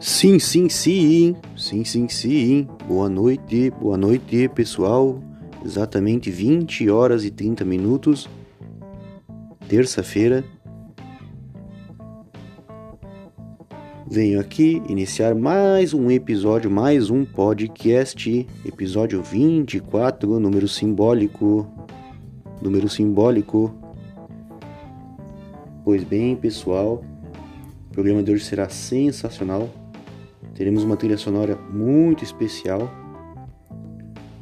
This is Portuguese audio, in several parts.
Sim, sim, sim, sim, sim, sim. Boa noite, boa noite, pessoal. Exatamente 20 horas e 30 minutos, terça-feira. Venho aqui iniciar mais um episódio, mais um podcast, episódio 24, número simbólico. Número simbólico. Pois bem, pessoal, o programa de hoje será sensacional. Teremos uma trilha sonora muito especial.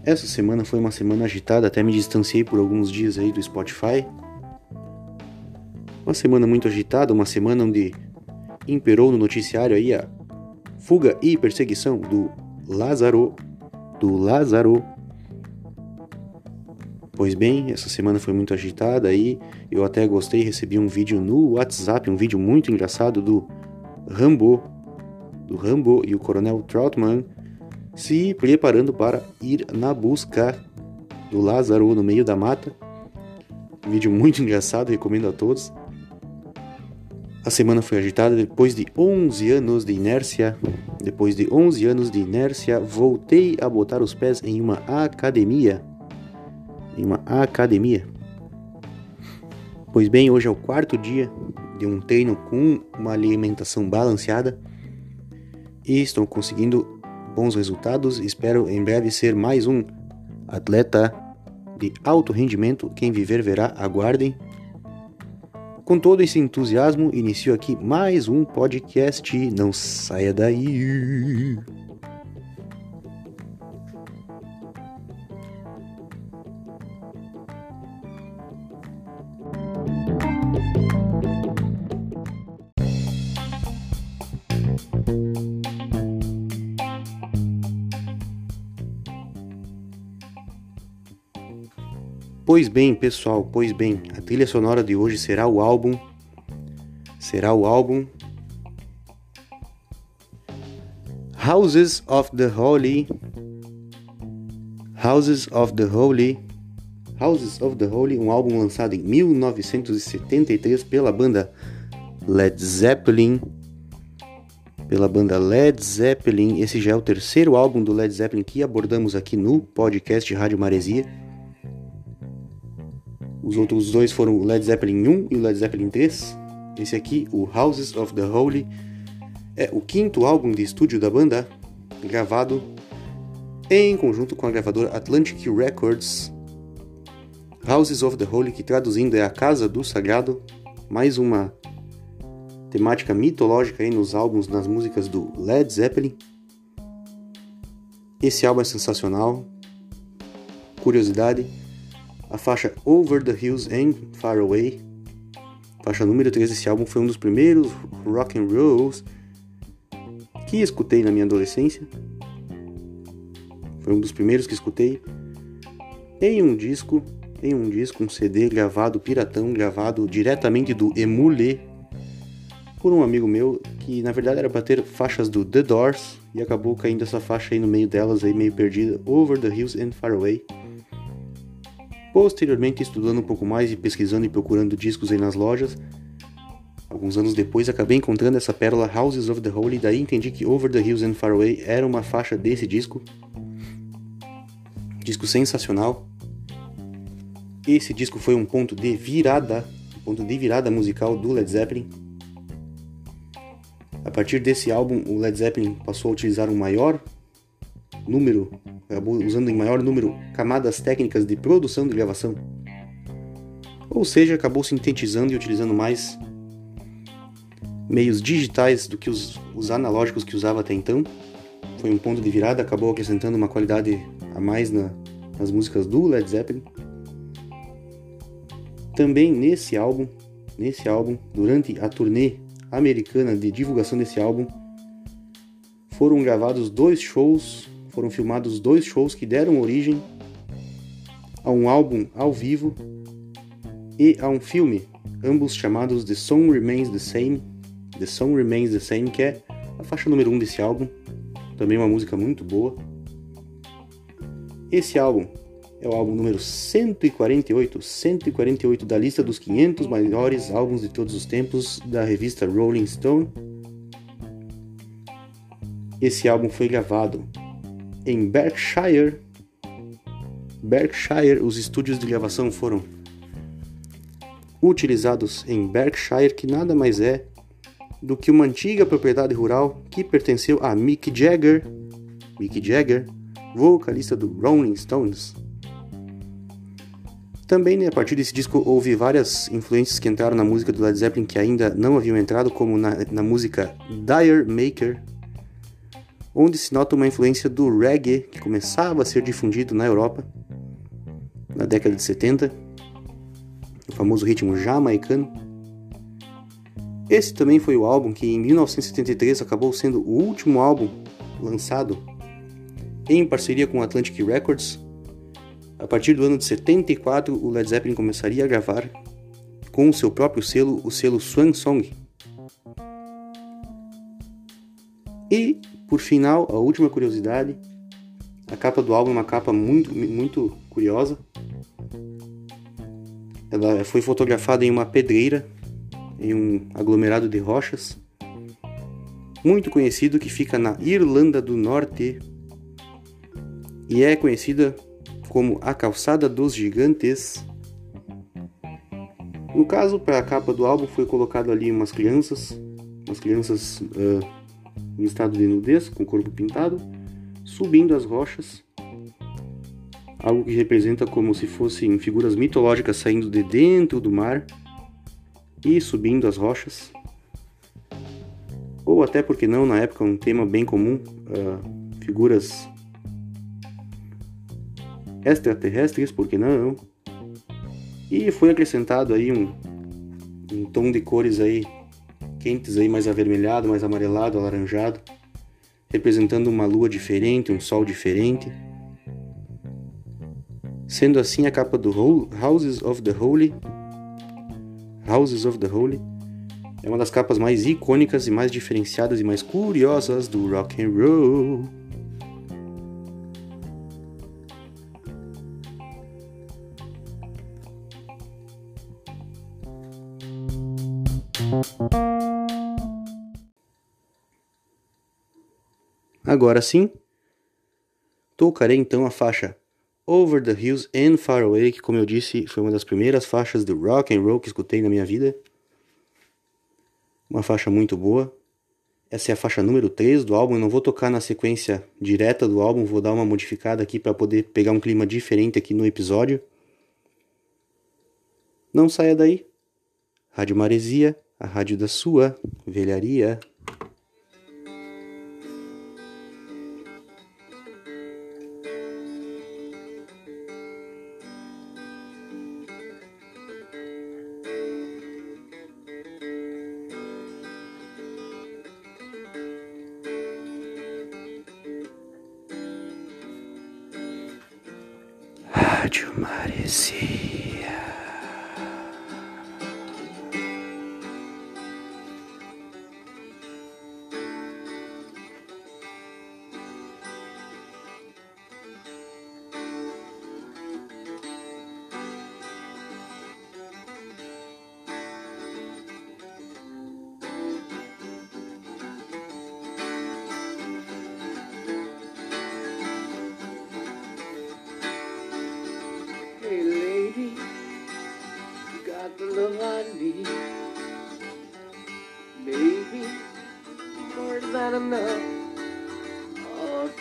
Essa semana foi uma semana agitada, até me distanciei por alguns dias aí do Spotify. Uma semana muito agitada, uma semana onde imperou no noticiário aí a fuga e perseguição do Lázaro, do Lázaro. Pois bem, essa semana foi muito agitada aí. Eu até gostei, recebi um vídeo no WhatsApp, um vídeo muito engraçado do Rambo, do Rambo e o Coronel Troutman se preparando para ir na busca do Lázaro no meio da mata. Um vídeo muito engraçado, recomendo a todos. A semana foi agitada depois de 11 anos de inércia. Depois de 11 anos de inércia, voltei a botar os pés em uma academia. Em uma academia. Pois bem, hoje é o quarto dia de um treino com uma alimentação balanceada e estou conseguindo bons resultados. Espero em breve ser mais um atleta de alto rendimento. Quem viver verá, aguardem. Com todo esse entusiasmo, inicio aqui mais um podcast. Não saia daí. Pois bem, pessoal, pois bem, a trilha sonora de hoje será o álbum. Será o álbum. Houses of the Holy. Houses of the Holy. Houses of the Holy, um álbum lançado em 1973 pela banda Led Zeppelin. Pela banda Led Zeppelin. Esse já é o terceiro álbum do Led Zeppelin que abordamos aqui no podcast Rádio Maresia. Os outros dois foram o Led Zeppelin 1 e o Led Zeppelin 3. Esse aqui, o Houses of the Holy, é o quinto álbum de estúdio da banda, gravado em conjunto com a gravadora Atlantic Records. Houses of the Holy, que traduzindo é a Casa do Sagrado, mais uma temática mitológica aí nos álbuns, nas músicas do Led Zeppelin. Esse álbum é sensacional. Curiosidade, a faixa Over the Hills and Far Away, faixa número 3 desse álbum, foi um dos primeiros rock and rolls que escutei na minha adolescência. Foi um dos primeiros que escutei em um disco, em um disco, um CD gravado piratão, gravado diretamente do Emule por um amigo meu que na verdade era para ter faixas do The Doors e acabou caindo essa faixa aí no meio delas aí meio perdida, Over the Hills and Far Away. Posteriormente, estudando um pouco mais e pesquisando e procurando discos aí nas lojas, alguns anos depois acabei encontrando essa pérola Houses of the Holy, daí entendi que Over the Hills and Far Away era uma faixa desse disco. Disco sensacional. Esse disco foi um ponto de virada, um ponto de virada musical do Led Zeppelin. A partir desse álbum, o Led Zeppelin passou a utilizar um maior número acabou usando em maior número camadas técnicas de produção de gravação. Ou seja, acabou sintetizando e utilizando mais meios digitais do que os, os analógicos que usava até então. Foi um ponto de virada, acabou acrescentando uma qualidade a mais na, nas músicas do Led Zeppelin. Também nesse álbum, nesse álbum, durante a turnê americana de divulgação desse álbum, foram gravados dois shows foram filmados dois shows que deram origem a um álbum ao vivo e a um filme, ambos chamados The Song Remains the Same, The Song Remains the Same, que é a faixa número 1 um desse álbum, também uma música muito boa. Esse álbum é o álbum número 148, 148 da lista dos 500 maiores álbuns de todos os tempos da revista Rolling Stone. Esse álbum foi gravado em Berkshire. Berkshire, os estúdios de gravação foram utilizados em Berkshire, que nada mais é do que uma antiga propriedade rural que pertenceu a Mick Jagger, Mick Jagger, vocalista do Rolling Stones. Também, né, a partir desse disco, houve várias influências que entraram na música do Led Zeppelin que ainda não haviam entrado, como na, na música Dire Maker, onde se nota uma influência do reggae que começava a ser difundido na Europa na década de 70, o famoso ritmo jamaicano. Esse também foi o álbum que em 1973 acabou sendo o último álbum lançado em parceria com Atlantic Records. A partir do ano de 74, o Led Zeppelin começaria a gravar com o seu próprio selo, o selo Swan Song. E por final, a última curiosidade, a capa do álbum é uma capa muito, muito curiosa. Ela foi fotografada em uma pedreira, em um aglomerado de rochas, muito conhecido que fica na Irlanda do Norte e é conhecida como a Calçada dos Gigantes. No caso, para a capa do álbum foi colocado ali umas crianças, umas crianças uh, em estado de nudez, com o corpo pintado, subindo as rochas, algo que representa como se fossem figuras mitológicas saindo de dentro do mar e subindo as rochas. Ou até porque não, na época um tema bem comum, uh, figuras extraterrestres, porque não? E foi acrescentado aí um, um tom de cores aí quentes aí mais avermelhado, mais amarelado, alaranjado, representando uma lua diferente, um sol diferente. Sendo assim a capa do Houses of the Holy, Houses of the Holy, é uma das capas mais icônicas e mais diferenciadas e mais curiosas do rock and roll. Agora sim, tocarei então a faixa Over the Hills and Far Away, que como eu disse, foi uma das primeiras faixas do rock and roll que escutei na minha vida. Uma faixa muito boa. Essa é a faixa número 3 do álbum, eu não vou tocar na sequência direta do álbum, vou dar uma modificada aqui para poder pegar um clima diferente aqui no episódio. Não saia daí. Rádio Maresia, a rádio da sua velharia.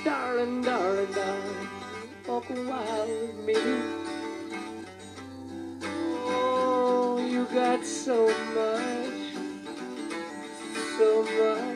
Darling, darling, darling, walk a with me. Oh, you got so much, so much,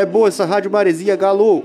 É boa essa rádio Maresia Galo.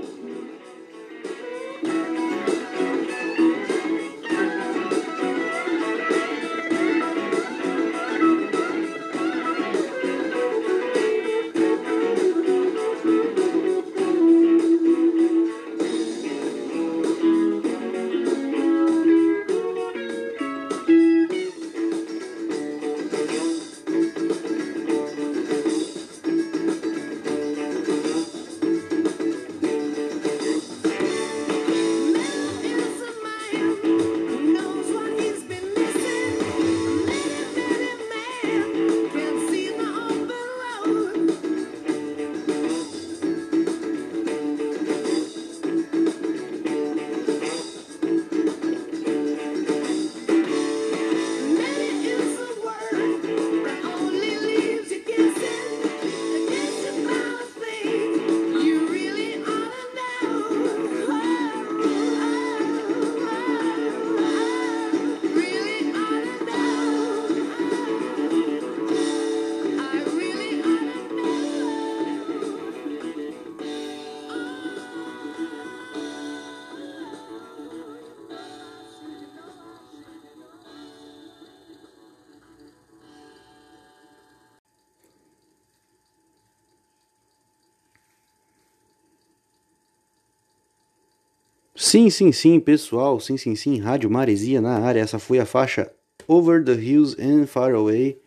Sim, sim, sim, pessoal. Sim, sim, sim. Rádio Maresia na área. Essa foi a faixa Over the Hills and Far Away.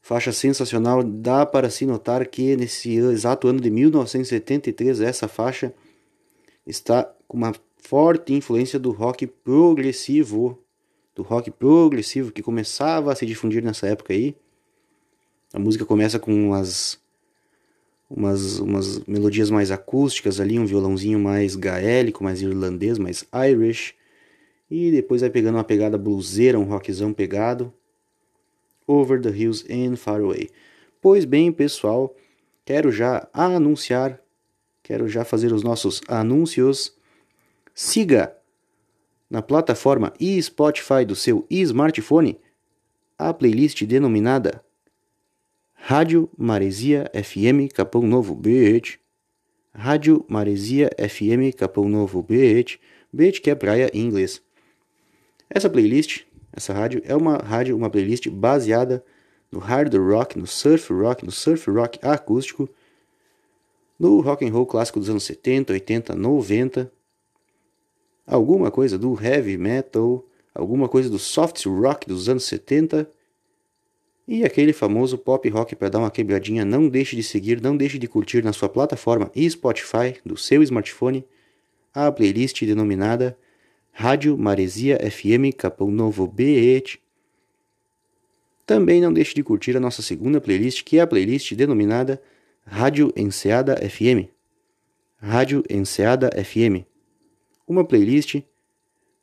Faixa sensacional. Dá para se notar que nesse exato ano de 1973, essa faixa está com uma forte influência do rock progressivo. Do rock progressivo que começava a se difundir nessa época aí. A música começa com umas umas, umas melodias mais acústicas ali, um violãozinho mais gaélico, mais irlandês, mais Irish. E depois vai pegando uma pegada bluseira, um rockzão pegado. Over the Hills and Far Away. Pois bem, pessoal, quero já anunciar, quero já fazer os nossos anúncios. Siga na plataforma e Spotify do seu smartphone a playlist denominada Rádio Maresia FM Capão Novo BH. Rádio Maresia FM Capão Novo BH. BH que é praia em inglês. Essa playlist, essa rádio é uma rádio, uma playlist baseada no hard rock, no surf rock, no surf rock acústico, no rock and roll clássico dos anos 70, 80, 90, alguma coisa do heavy metal, alguma coisa do soft rock dos anos 70 e aquele famoso pop rock para dar uma quebradinha. Não deixe de seguir, não deixe de curtir na sua plataforma e Spotify do seu smartphone a playlist denominada Rádio Maresia FM Capão Novo BH. Também não deixe de curtir a nossa segunda playlist, que é a playlist denominada Rádio Enseada FM. Rádio Enseada FM. Uma playlist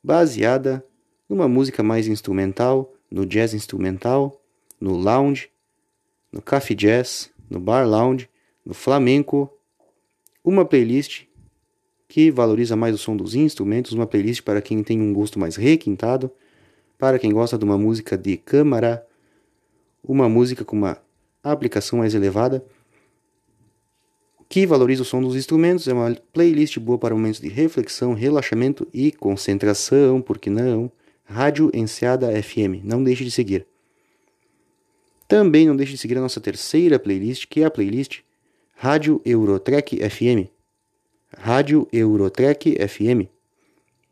baseada numa música mais instrumental, no jazz instrumental, no lounge, no café jazz, no bar lounge, no flamenco. Uma playlist que valoriza mais o som dos instrumentos, uma playlist para quem tem um gosto mais requintado, para quem gosta de uma música de câmara, uma música com uma aplicação mais elevada, que valoriza o som dos instrumentos, é uma playlist boa para momentos de reflexão, relaxamento e concentração, por que não? Rádio Enseada FM, não deixe de seguir. Também não deixe de seguir a nossa terceira playlist, que é a playlist Rádio Eurotrek FM. Rádio Eurotrek FM.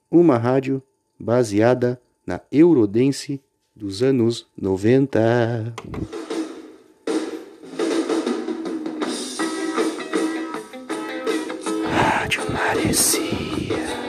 Uma rádio baseada na Eurodance dos anos 90. Rádio Maresia.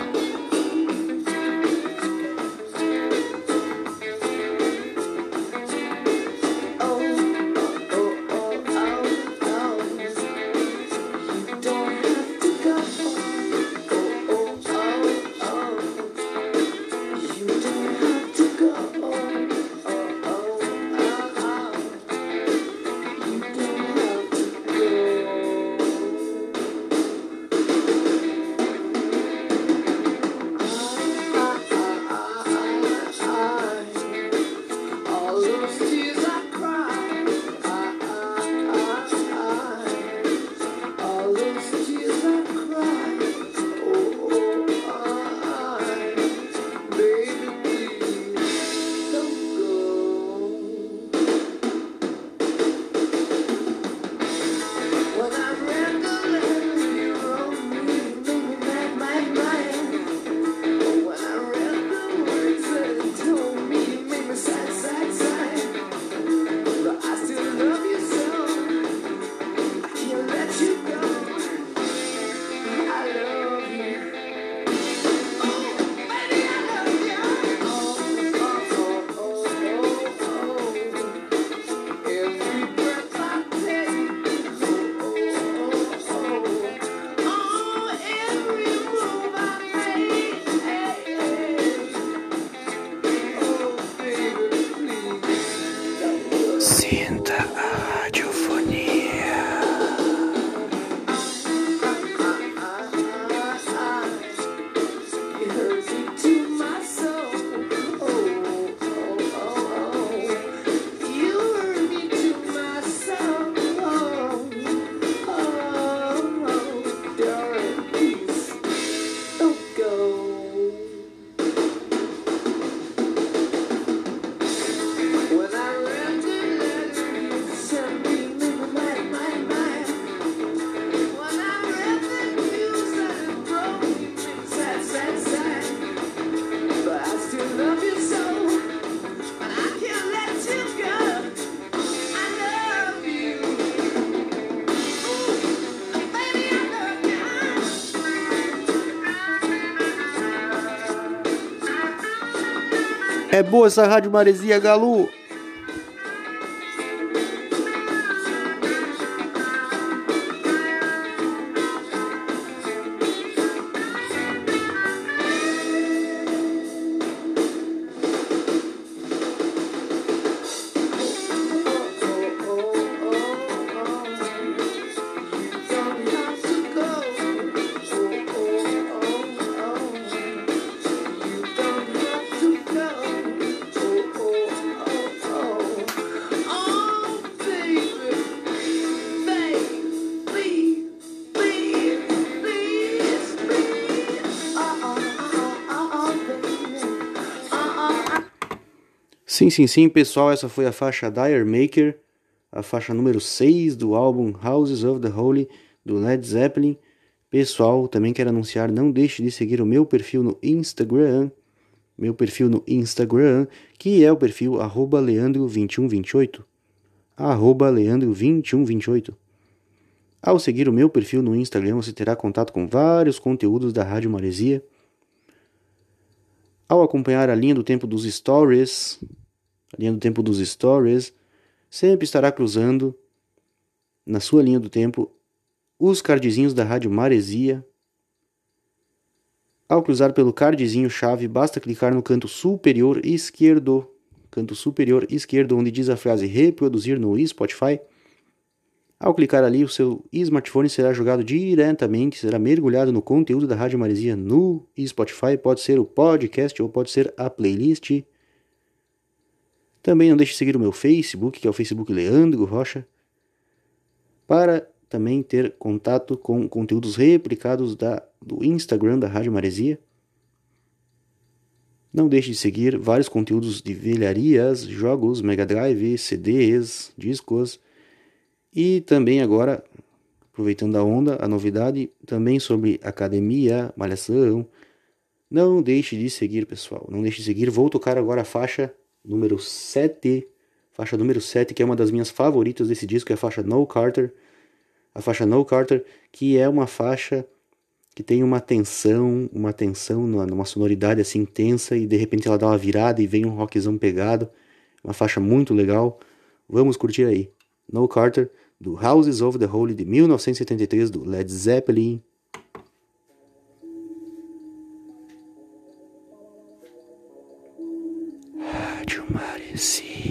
Boa essa Rádio Maresia, Galo! Sim, sim, sim, pessoal, essa foi a faixa Dire Maker, a faixa número 6 do álbum Houses of the Holy do Led Zeppelin. Pessoal, também quero anunciar, não deixe de seguir o meu perfil no Instagram, meu perfil no Instagram, que é o perfil leandro2128, leandro2128. Ao seguir o meu perfil no Instagram, você terá contato com vários conteúdos da Rádio Maresia. Ao acompanhar a linha do tempo dos stories, linha do tempo dos stories, sempre estará cruzando na sua linha do tempo os cardzinhos da Rádio Maresia. Ao cruzar pelo cardzinho chave, basta clicar no canto superior esquerdo, canto superior esquerdo, onde diz a frase reproduzir no Spotify. Ao clicar ali, o seu smartphone será jogado diretamente, será mergulhado no conteúdo da Rádio Maresia no Spotify. Pode ser o podcast ou pode ser a playlist. Também não deixe de seguir o meu Facebook, que é o Facebook Leandro Rocha, para também ter contato com conteúdos replicados da, do Instagram da Rádio Maresia. Não deixe de seguir vários conteúdos de velharias, jogos, Mega Drive, CDs, discos e também agora, aproveitando a onda, a novidade também sobre academia, malhação. Não deixe de seguir, pessoal. Não deixe de seguir. Vou tocar agora a faixa número 7, faixa número 7, que é uma das minhas favoritas desse disco, é a faixa No Carter. A faixa No Carter, que é uma faixa que tem uma tensão, uma tensão numa sonoridade assim intensa e de repente ela dá uma virada e vem um rockzão pegado. Uma faixa muito legal. Vamos curtir aí. No Carter, do Houses of the Holy de 1973, do Led Zeppelin. Maresia.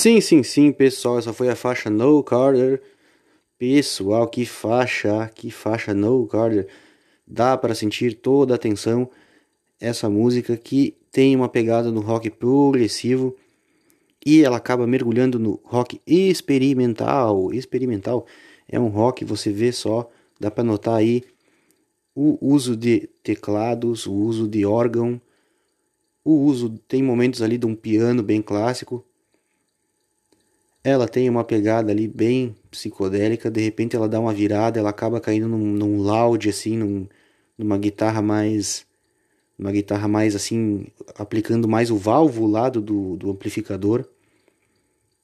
Sim, sim, sim, pessoal, essa foi a faixa No Carter. Pessoal, que faixa, que faixa No Carter. Dá para sentir toda a tensão essa música que tem uma pegada no rock progressivo e ela acaba mergulhando no rock experimental. Experimental é um rock, você vê só, dá para notar aí o uso de teclados, o uso de órgão, o uso tem momentos ali de um piano bem clássico. Ela tem uma pegada ali bem psicodélica, de repente ela dá uma virada, ela acaba caindo num, num loud assim, num, numa guitarra mais uma guitarra mais assim, aplicando mais o valvulado do, do amplificador.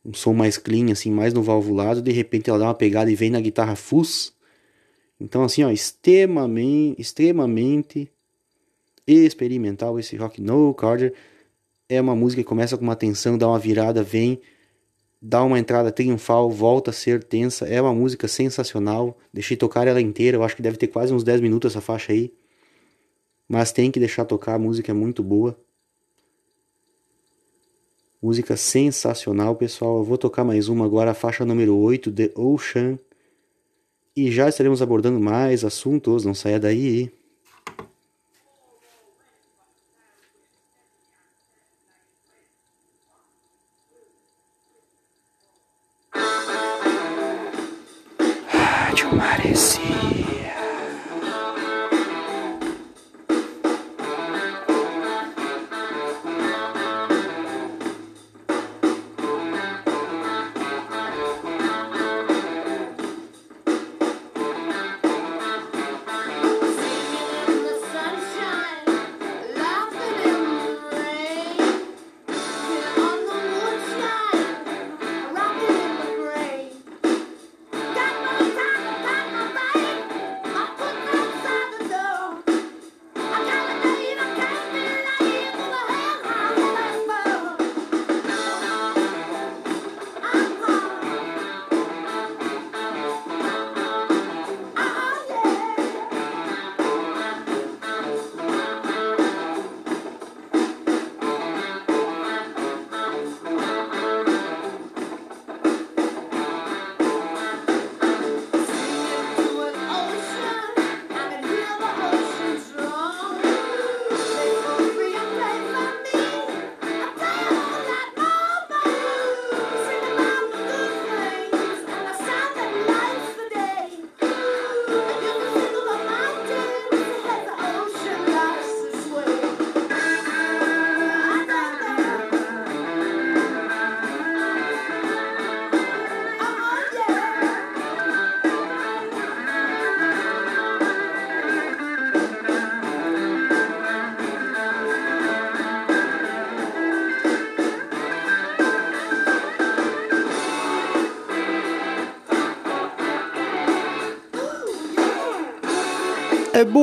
Um som mais clean, assim, mais no valvulado. De repente ela dá uma pegada e vem na guitarra fuzz. Então, assim, ó, extremamente, extremamente experimental esse rock No Carter. É uma música que começa com uma tensão, dá uma virada, vem, dá uma entrada triunfal, volta a ser tensa. É uma música sensacional. Deixei tocar ela inteira, eu acho que deve ter quase uns 10 minutos essa faixa aí. Mas tem que deixar tocar, a música é muito boa. Música sensacional, pessoal. Eu vou tocar mais uma agora, a faixa número 8, The Ocean. E já estaremos abordando mais assuntos, não saia daí.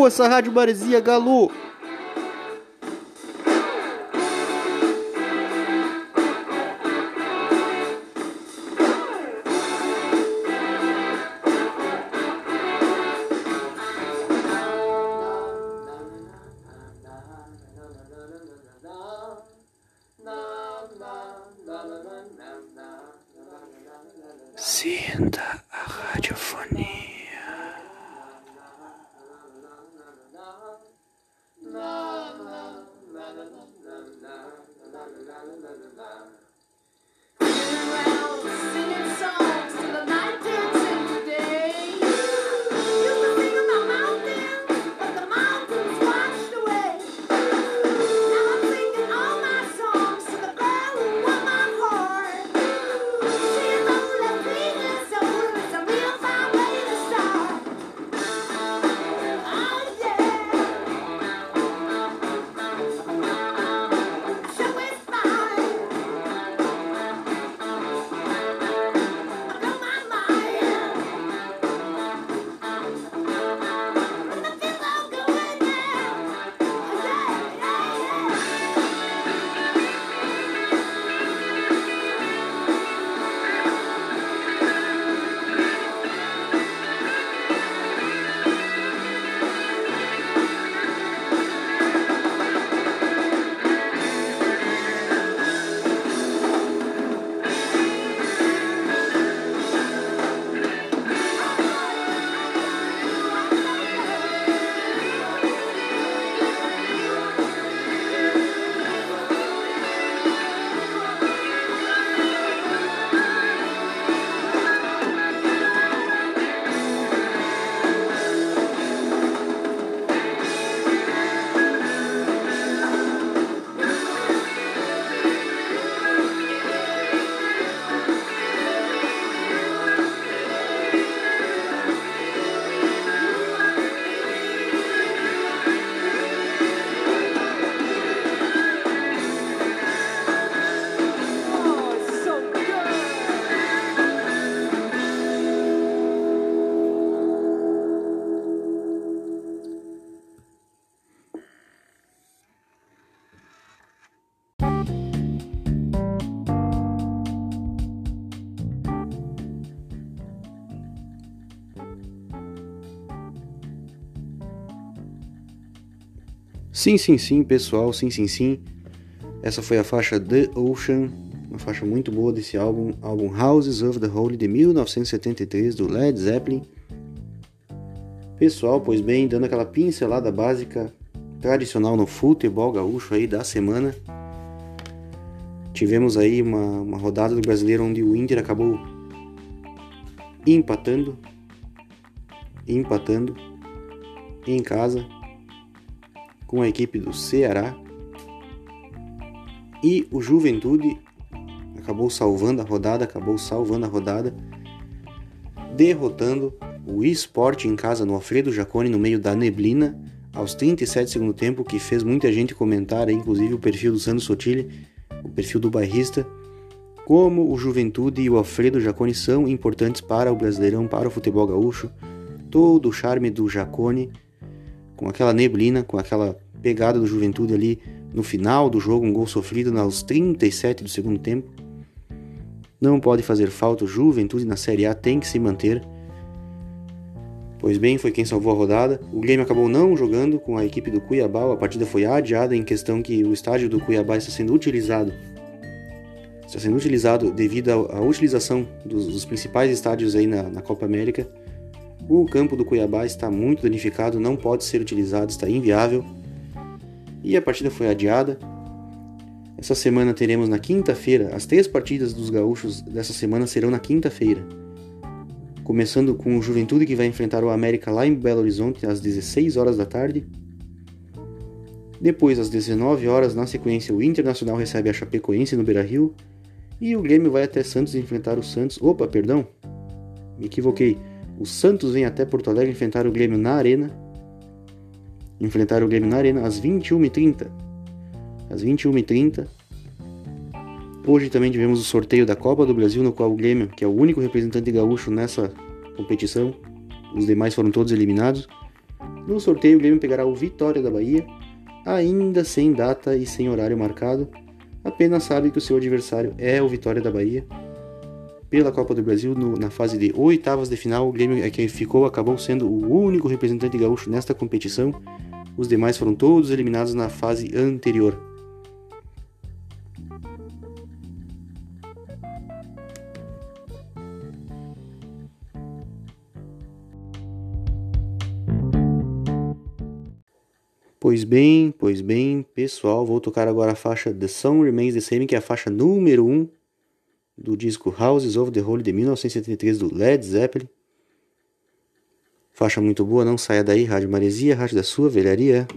Essa Rádio Maresia, Galo! Sim, sim, sim, pessoal, sim, sim, sim. Essa foi a faixa The Ocean uma faixa muito boa desse álbum, álbum Houses of the Holy de 1973 do Led Zeppelin. Pessoal, pois bem, dando aquela pincelada básica tradicional no futebol gaúcho aí da semana. Tivemos aí uma, uma rodada do brasileiro onde o Inter acabou empatando, empatando em casa com a equipe do Ceará. E o Juventude acabou salvando a rodada, acabou salvando a rodada, derrotando o eSport em casa no Alfredo Jacone no meio da neblina aos 37 segundo tempo, que fez muita gente comentar, inclusive o perfil do Sandro Sotile, o perfil do bairrista, como o Juventude e o Alfredo Jacone são importantes para o Brasileirão, para o futebol gaúcho. Todo o charme do Jacone, com aquela neblina, com aquela pegada do Juventude ali no final do jogo, um gol sofrido aos 37 do segundo tempo. Não pode fazer falta, o Juventude na Série A tem que se manter. Pois bem, foi quem salvou a rodada. O Grêmio acabou não jogando com a equipe do Cuiabá, a partida foi adiada em questão que o estádio do Cuiabá está sendo utilizado está sendo utilizado devido à, utilização dos, dos, principais estádios aí na, na, Copa América. O campo do Cuiabá está muito danificado, não pode ser utilizado, está inviável. E a partida foi adiada. Essa semana teremos na quinta-feira, as três partidas dos gaúchos dessa semana serão na quinta-feira. Começando com o Juventude que vai enfrentar o América lá em Belo Horizonte às 16 horas da tarde. Depois, às 19 horas, na sequência, o Internacional recebe a Chapecoense no Beira-Rio e o Grêmio vai até Santos enfrentar o Santos. Opa, perdão, me equivoquei. O Santos vem até Porto Alegre enfrentar o Grêmio na Arena. Enfrentar o Grêmio na Arena às 21h30. Às 21h30. Hoje também tivemos o sorteio da Copa do Brasil, no qual o Grêmio, que é o único representante gaúcho nessa competição, os demais foram todos eliminados. No sorteio, o Grêmio pegará o Vitória da Bahia, ainda sem data e sem horário marcado apenas sabe que o seu adversário é o Vitória da Bahia. Pela Copa do Brasil, no, na fase de oitavas de final, o Grêmio é quem ficou, acabou sendo o único representante gaúcho nesta competição. Os demais foram todos eliminados na fase anterior. Pois bem, pois bem, pessoal, vou tocar agora a faixa The Song Remains the Same, que é a faixa número 1 um do disco Houses of the Holy de 1973 do Led Zeppelin. Faixa muito boa, não saia daí, Rádio Maresia, Rádio da sua velharia.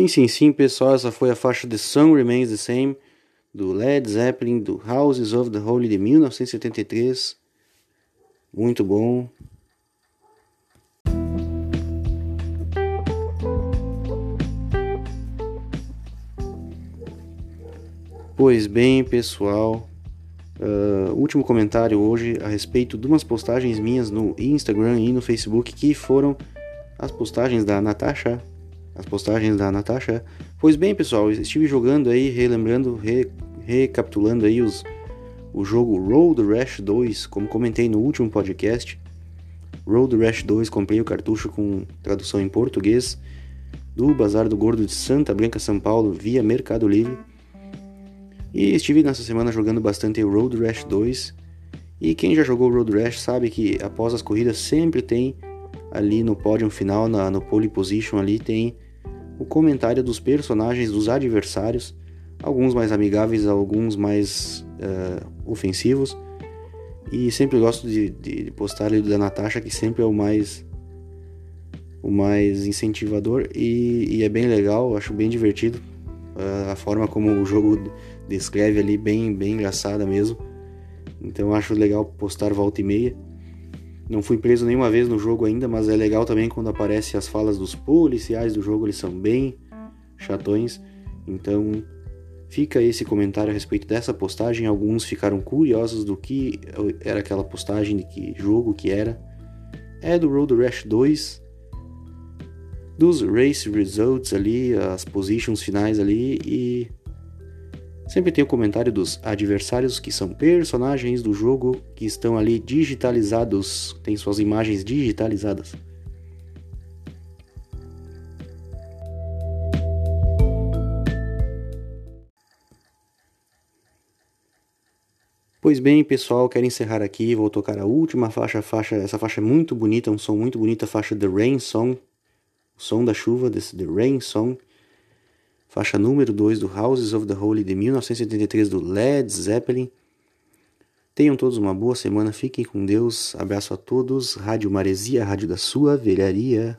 Sim, sim, sim, pessoal, essa foi a faixa The Song Remains the Same, do Led Zeppelin, do Houses of the Holy de 1973. Muito bom. Pois bem, pessoal, uh, último comentário hoje a respeito de umas postagens minhas no Instagram e no Facebook que foram as postagens da Natasha. As postagens da Natasha. Pois bem, pessoal, estive jogando aí, relembrando, re, recapitulando aí os, o jogo Road Rash 2, como comentei no último podcast. Road Rash 2, comprei o cartucho com tradução em português do Bazar do Gordo de Santa Branca, São Paulo, via Mercado Livre. E estive nessa semana jogando bastante Road Rash 2. E quem já jogou Road Rash sabe que após as corridas sempre tem ali no pódio final, na, no pole position ali tem o comentário dos personagens, dos adversários, alguns mais amigáveis, alguns mais uh, ofensivos. E sempre gosto de, de, postar ali da Natasha, que sempre é o mais o mais incentivador e, e é bem legal, acho bem divertido uh, a forma como o jogo descreve ali, bem, bem engraçada mesmo. Então acho legal postar volta e meia. Não fui preso nenhuma vez no jogo ainda, mas é legal também quando aparecem as falas dos policiais do jogo, eles são bem chatões. Então fica esse comentário a respeito dessa postagem. Alguns ficaram curiosos do que era aquela postagem, de que jogo que era. É do Road Rash 2, dos race results ali, as positions finais ali e sempre tem o comentário dos adversários que são personagens do jogo que estão ali digitalizados, tem suas imagens digitalizadas. Pois bem, pessoal, quero encerrar aqui, vou tocar a última faixa, faixa, essa faixa é muito bonita, um som muito bonito, a faixa The Rain Song, Som da Chuva, desse The Rain Song, faixa número 2 do Houses of the Holy de 1973 do Led Zeppelin. Tenham todos uma boa semana, fiquem com Deus, abraço a todos, Rádio Maresia, rádio da sua velharia.